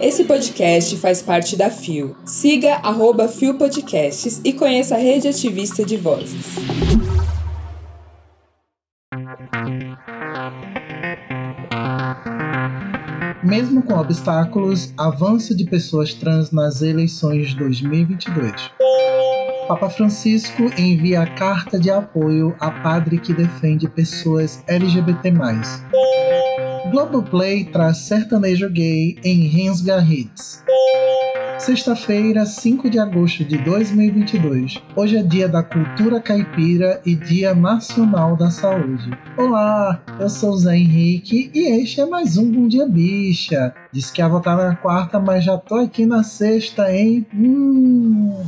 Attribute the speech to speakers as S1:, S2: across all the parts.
S1: Esse podcast faz parte da FIO. Siga arroba FIO Podcasts e conheça a rede ativista de vozes.
S2: Mesmo com obstáculos, avanço de pessoas trans nas eleições de 2022. Papa Francisco envia carta de apoio a padre que defende pessoas LGBT+. Globoplay traz sertanejo gay em Rensga Hits. Sexta-feira, 5 de agosto de 2022. Hoje é dia da cultura caipira e dia nacional da saúde. Olá, eu sou Zé Henrique e este é mais um Bom Dia Bicha. Disse que ia voltar na quarta, mas já tô aqui na sexta, hein? Hum...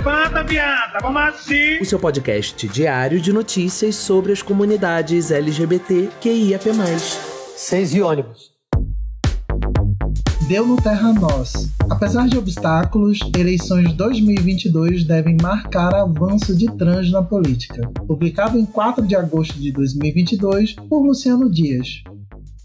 S3: Levanta, viada, vamos assim.
S4: O seu podcast diário de notícias sobre as comunidades LGBT QIAP+.
S5: Seis e ônibus.
S2: Deu no Terra Nós. Apesar de obstáculos, eleições 2022 devem marcar avanço de trans na política. Publicado em 4 de agosto de 2022 por Luciano Dias.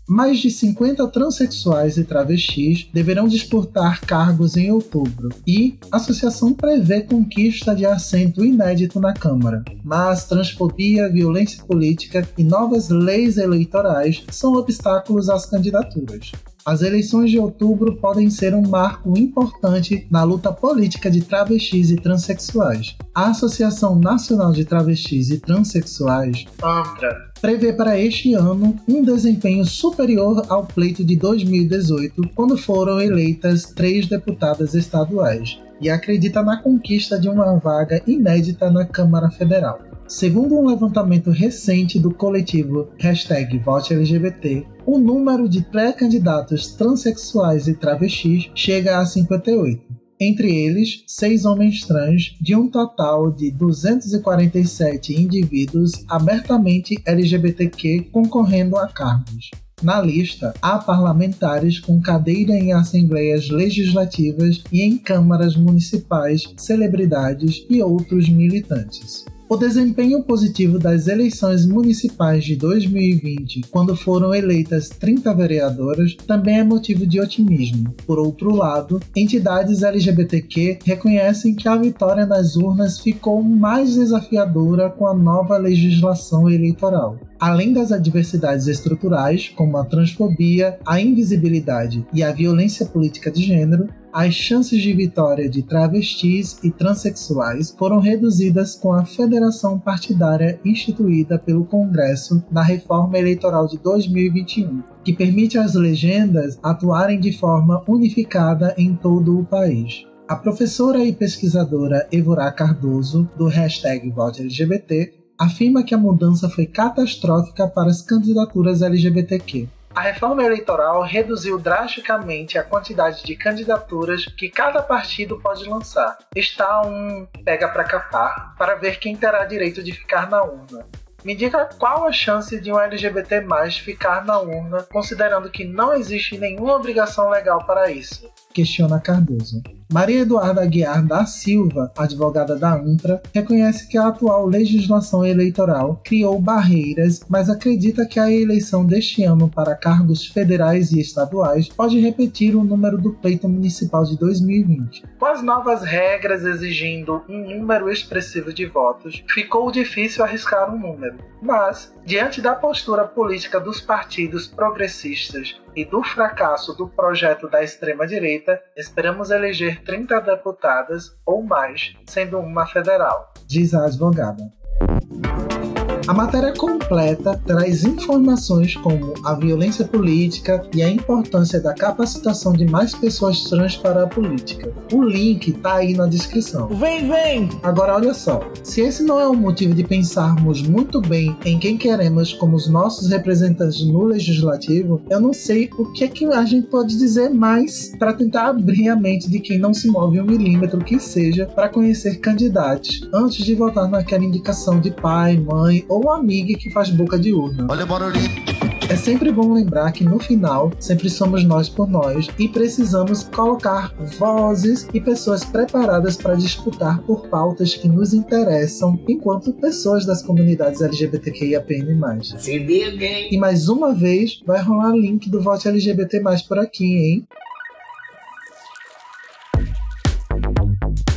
S2: Mais de 50 transexuais e travestis deverão disputar cargos em outubro e a associação prevê conquista de assento inédito na Câmara. Mas transfobia, violência política e novas leis eleitorais são obstáculos às candidaturas. As eleições de outubro podem ser um marco importante na luta política de travestis e transexuais. A Associação Nacional de Travestis e Transsexuais, ANTRA, prevê para este ano um desempenho superior ao pleito de 2018, quando foram eleitas três deputadas estaduais, e acredita na conquista de uma vaga inédita na Câmara Federal. Segundo um levantamento recente do coletivo hashtag VoteLGBT, o número de pré-candidatos transexuais e travestis chega a 58. Entre eles, seis homens trans, de um total de 247 indivíduos abertamente LGBTQ concorrendo a cargos. Na lista, há parlamentares com cadeira em assembleias legislativas e em câmaras municipais, celebridades e outros militantes. O desempenho positivo das eleições municipais de 2020, quando foram eleitas 30 vereadoras, também é motivo de otimismo. Por outro lado, entidades LGBTQ reconhecem que a vitória nas urnas ficou mais desafiadora com a nova legislação eleitoral. Além das adversidades estruturais, como a transfobia, a invisibilidade e a violência política de gênero, as chances de vitória de travestis e transexuais foram reduzidas com a federação partidária instituída pelo Congresso na reforma eleitoral de 2021, que permite às legendas atuarem de forma unificada em todo o país. A professora e pesquisadora Evora Cardoso, do hashtag VoteLGBT, afirma que a mudança foi catastrófica para as candidaturas LGBTQ. A reforma eleitoral reduziu drasticamente a quantidade de candidaturas que cada partido pode lançar. Está um pega para capar para ver quem terá direito de ficar na urna. Me diga qual a chance de um LGBT ficar na urna, considerando que não existe nenhuma obrigação legal para isso? Questiona Cardoso. Maria Eduarda Aguiar da Silva, advogada da UNTRA, reconhece que a atual legislação eleitoral criou barreiras, mas acredita que a eleição deste ano para cargos federais e estaduais pode repetir o número do pleito municipal de 2020. Com as novas regras exigindo um número expressivo de votos, ficou difícil arriscar um número. Mas, diante da postura política dos partidos progressistas e do fracasso do projeto da extrema-direita, esperamos eleger 30 deputadas ou mais, sendo uma federal, diz a advogada. A matéria completa traz informações como a violência política e a importância da capacitação de mais pessoas trans para a política. O link tá aí na descrição.
S5: Vem, vem!
S2: Agora olha só, se esse não é um motivo de pensarmos muito bem em quem queremos como os nossos representantes no legislativo, eu não sei o que é que a gente pode dizer mais para tentar abrir a mente de quem não se move um milímetro que seja para conhecer candidatos antes de votar naquela indicação de pai, mãe ou amiga que faz boca de urna.
S6: Olha o barulhinho.
S2: É sempre bom lembrar que no final sempre somos nós por nós e precisamos colocar vozes e pessoas preparadas para disputar por pautas que nos interessam enquanto pessoas das comunidades LGBTQIAPN+.
S6: Se liga, hein?
S2: E mais uma vez vai rolar link do Vote LGBT+, por aqui, hein?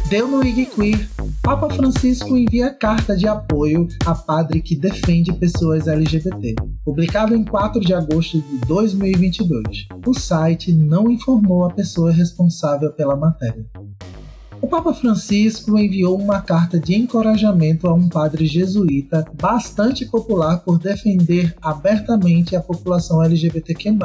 S2: Deu no IG Queer. Papa Francisco envia carta de apoio a padre que defende pessoas LGBT. Publicado em 4 de agosto de 2022. O site não informou a pessoa responsável pela matéria. O Papa Francisco enviou uma carta de encorajamento a um padre jesuíta bastante popular por defender abertamente a população LGBTQ+,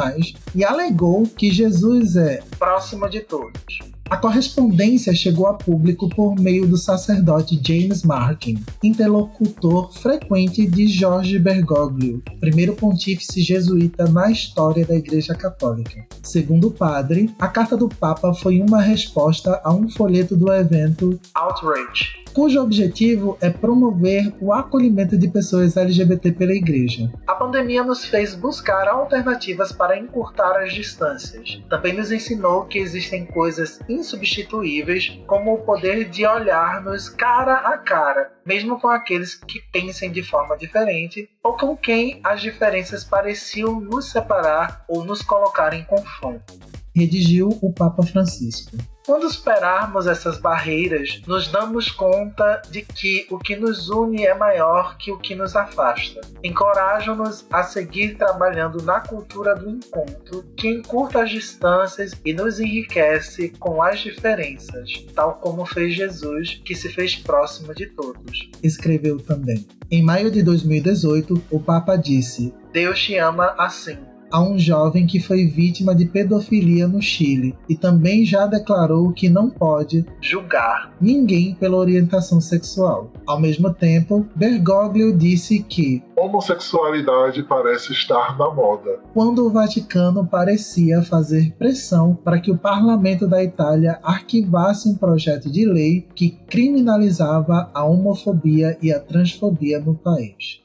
S2: e alegou que Jesus é próximo de todos. A correspondência chegou a público por meio do sacerdote James Markin, interlocutor frequente de Jorge Bergoglio, primeiro pontífice jesuíta na história da Igreja Católica. Segundo o padre, a carta do Papa foi uma resposta a um folheto do evento Outrage, cujo objetivo é promover o acolhimento de pessoas LGBT pela igreja. A pandemia nos fez buscar alternativas para encurtar as distâncias. Também nos ensinou que existem coisas insubstituíveis, como o poder de olhar-nos cara a cara, mesmo com aqueles que pensem de forma diferente ou com quem as diferenças pareciam nos separar ou nos colocar em confronto. Redigiu o Papa Francisco. Quando superarmos essas barreiras, nos damos conta de que o que nos une é maior que o que nos afasta. Encorajam-nos a seguir trabalhando na cultura do encontro, que encurta as distâncias e nos enriquece com as diferenças, tal como fez Jesus, que se fez próximo de todos. Escreveu também. Em maio de 2018, o Papa disse: Deus te ama assim a um jovem que foi vítima de pedofilia no Chile e também já declarou que não pode julgar ninguém pela orientação sexual. Ao mesmo tempo, Bergoglio disse que
S7: homossexualidade parece estar na moda.
S2: Quando o Vaticano parecia fazer pressão para que o parlamento da Itália arquivasse um projeto de lei que criminalizava a homofobia e a transfobia no país.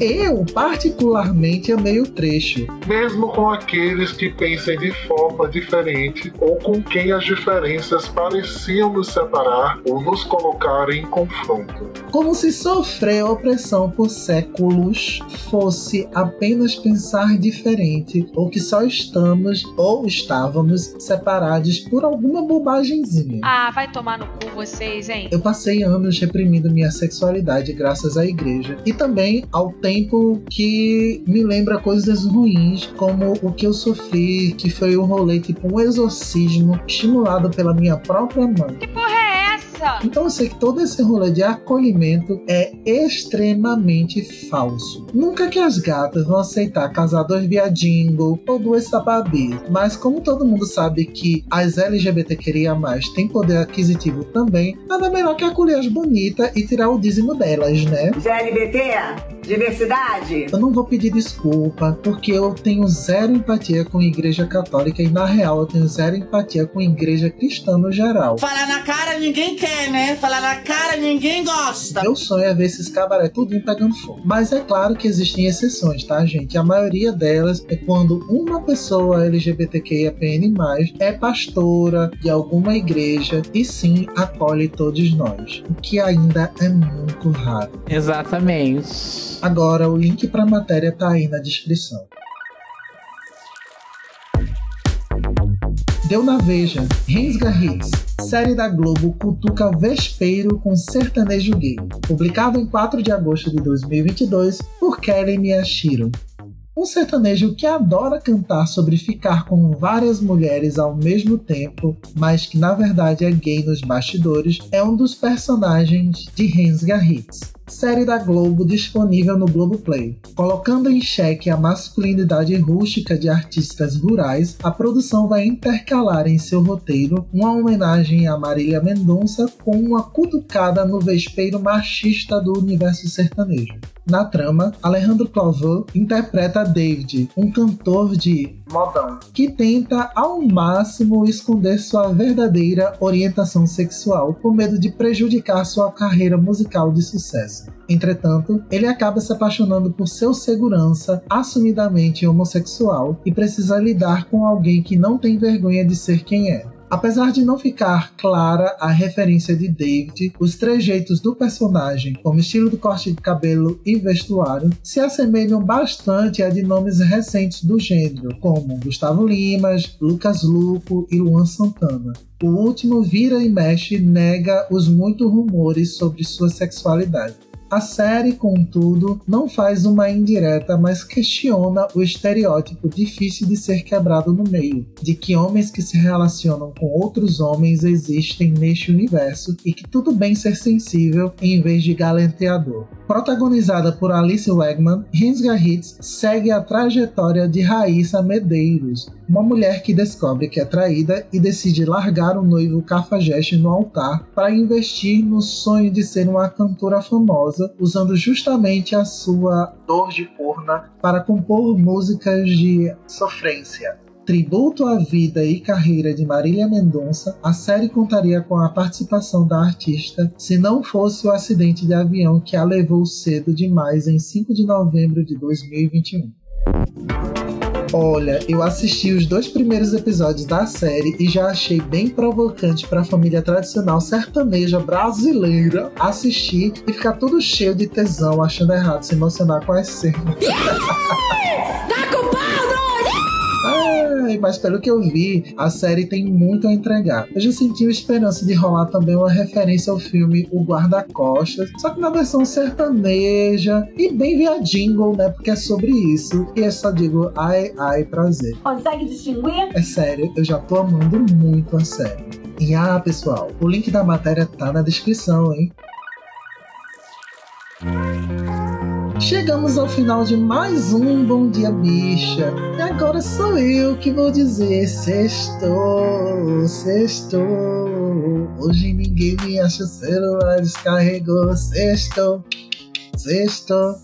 S2: Eu, particularmente, amei o trecho.
S7: Mesmo com aqueles que pensem de forma diferente ou com quem as diferenças pareciam nos separar ou nos colocar em confronto.
S2: Como se sofrer opressão por séculos fosse apenas pensar diferente ou que só estamos ou estávamos separados por alguma bobagemzinha.
S8: Ah, vai tomar no cu vocês, hein?
S2: Eu passei anos reprimindo minha sexualidade graças à igreja e também ao tempo que me lembra coisas ruins, como o que eu sofri, que foi um rolê tipo um exorcismo estimulado pela minha própria mãe.
S8: Que porra é essa?
S2: Então eu sei que todo esse rolê de acolhimento é extremamente falso. Nunca que as gatas vão aceitar casar dois viadingo ou duas sababis, mas como todo mundo sabe que as LGBT queria mais têm poder aquisitivo também, nada melhor que acolher as bonitas e tirar o dízimo delas, né?
S6: GLBT? Diversidade?
S2: Eu não vou pedir desculpa, porque eu tenho zero empatia com a igreja católica e, na real, eu tenho zero empatia com a igreja cristã no geral.
S9: Falar na cara ninguém quer, né? Falar na cara ninguém gosta.
S2: Meu sonho é ver esses cabaré tudinho pegando fogo. Mas é claro que existem exceções, tá, gente? A maioria delas é quando uma pessoa LGBTQIAPN+, é pastora de alguma igreja e sim acolhe todos nós. O que ainda é muito raro.
S10: Exatamente.
S2: Agora, o link para a matéria tá aí na descrição. Deu na Veja, Rensga Hits, série da Globo cutuca vespeiro com sertanejo gay. Publicado em 4 de agosto de 2022 por Kelly Miyashiro. Um sertanejo que adora cantar sobre ficar com várias mulheres ao mesmo tempo, mas que na verdade é gay nos bastidores, é um dos personagens de Rensga Hits série da Globo disponível no Globoplay. Colocando em xeque a masculinidade rústica de artistas rurais, a produção vai intercalar em seu roteiro uma homenagem a Marília Mendonça com uma cutucada no vespeiro machista do universo sertanejo. Na trama, Alejandro Clavaux interpreta David, um cantor de modão, que tenta ao máximo esconder sua verdadeira orientação sexual por medo de prejudicar sua carreira musical de sucesso. Entretanto, ele acaba se apaixonando por seu segurança, assumidamente homossexual, e precisa lidar com alguém que não tem vergonha de ser quem é. Apesar de não ficar clara a referência de David, os trejeitos do personagem, como estilo do corte de cabelo e vestuário, se assemelham bastante a de nomes recentes do gênero, como Gustavo Limas, Lucas Luco e Luan Santana. O último vira e mexe nega os muitos rumores sobre sua sexualidade. A série, contudo, não faz uma indireta, mas questiona o estereótipo difícil de ser quebrado no meio, de que homens que se relacionam com outros homens existem neste universo e que tudo bem ser sensível em vez de galanteador. Protagonizada por Alice Wegman, Rinsga Hits segue a trajetória de Raíssa Medeiros, uma mulher que descobre que é traída e decide largar o noivo cafajeste no altar para investir no sonho de ser uma cantora famosa, usando justamente a sua dor de porna para compor músicas de sofrência. Tributo à vida e carreira de Marília Mendonça, a série contaria com a participação da artista se não fosse o acidente de avião que a levou cedo demais em 5 de novembro de 2021. Olha, eu assisti os dois primeiros episódios da série e já achei bem provocante para a família tradicional sertaneja brasileira assistir e ficar todo cheio de tesão, achando errado se emocionar com as cenas. Ai, mas pelo que eu vi, a série tem muito a entregar. Eu já senti a esperança de rolar também uma referência ao filme O Guarda-Costas, só que na versão sertaneja e bem via jingle, né? Porque é sobre isso. E eu só digo ai, ai, prazer.
S11: Consegue distinguir?
S2: É sério, eu já tô amando muito a série. E ah, pessoal, o link da matéria tá na descrição, hein? Chegamos ao final de mais um Bom Dia Bicha. E agora sou eu que vou dizer: Sextou, sextou. Hoje ninguém me acha, o celular descarregou. Sextou, sextou.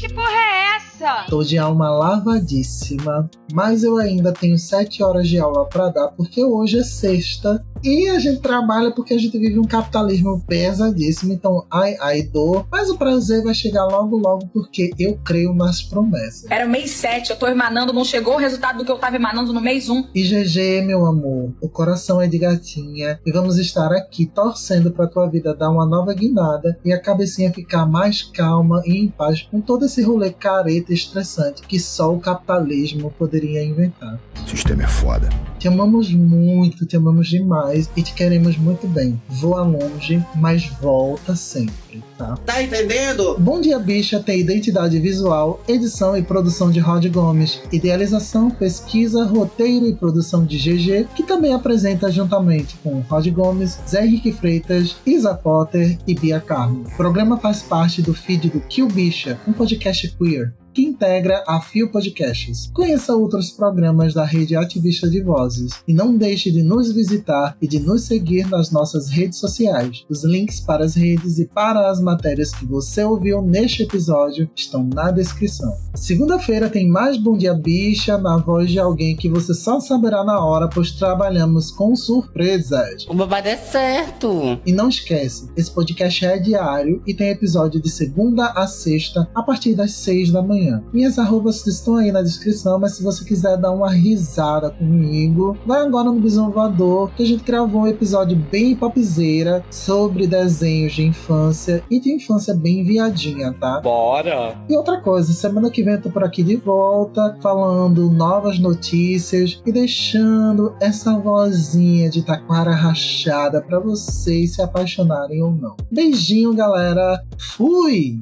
S8: Que porra é essa?
S2: Tô de alma lavadíssima, mas eu ainda tenho sete horas de aula para dar porque hoje é sexta e a gente trabalha porque a gente vive um capitalismo pesadíssimo. Então, ai, ai, dor. Mas o prazer vai chegar logo, logo, porque eu creio nas promessas.
S11: Era o mês 7, eu tô emanando, não chegou o resultado do que eu tava emanando no mês 1.
S2: E GG, meu amor, o coração é de gatinha. E vamos estar aqui torcendo pra tua vida dar uma nova guinada e a cabecinha ficar mais calma e em paz com todo esse rolê careta e estressante que só o capitalismo poderia inventar.
S12: O sistema é foda.
S2: Te amamos muito, te amamos demais e te queremos muito bem. Voa longe, mas volta sempre, tá?
S9: Tá entendendo?
S2: Bom Dia Bicha tem identidade visual, edição e produção de Rod Gomes, idealização, pesquisa, roteiro e produção de GG, que também apresenta juntamente com Rod Gomes, Zé Henrique Freitas, Isa Potter e Bia Carmo. O programa faz parte do feed do Kill Bicha, um podcast queer que integra a Fio Podcasts. Conheça outros programas da rede ativista de vozes e não deixe de nos visitar e de nos seguir nas nossas redes sociais. Os links para as redes e para as matérias que você ouviu neste episódio estão na descrição. Segunda-feira tem mais Bom Dia Bicha na voz de alguém que você só saberá na hora, pois trabalhamos com surpresas.
S9: O babado é certo.
S2: E não esquece, esse podcast é diário e tem episódio de segunda a sexta a partir das seis da manhã. Minhas arrobas estão aí na descrição, mas se você quiser dar uma risada comigo, vai agora no Bisão Voador, que a gente gravou um episódio bem popzeira sobre desenhos de infância e de infância bem viadinha, tá?
S4: Bora!
S2: E outra coisa, semana que vem eu tô por aqui de volta, falando novas notícias e deixando essa vozinha de taquara rachada para vocês se apaixonarem ou não. Beijinho, galera! Fui!